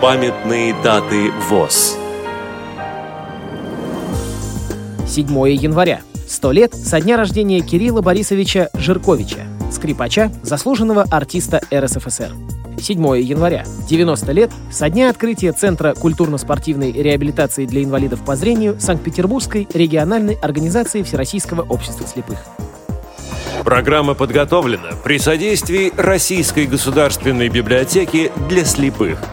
Памятные даты ВОЗ. 7 января. Сто лет со дня рождения Кирилла Борисовича Жирковича, скрипача, заслуженного артиста РСФСР. 7 января. 90 лет со дня открытия Центра культурно-спортивной реабилитации для инвалидов по зрению Санкт-Петербургской региональной организации Всероссийского общества слепых. Программа подготовлена при содействии Российской государственной библиотеки для слепых –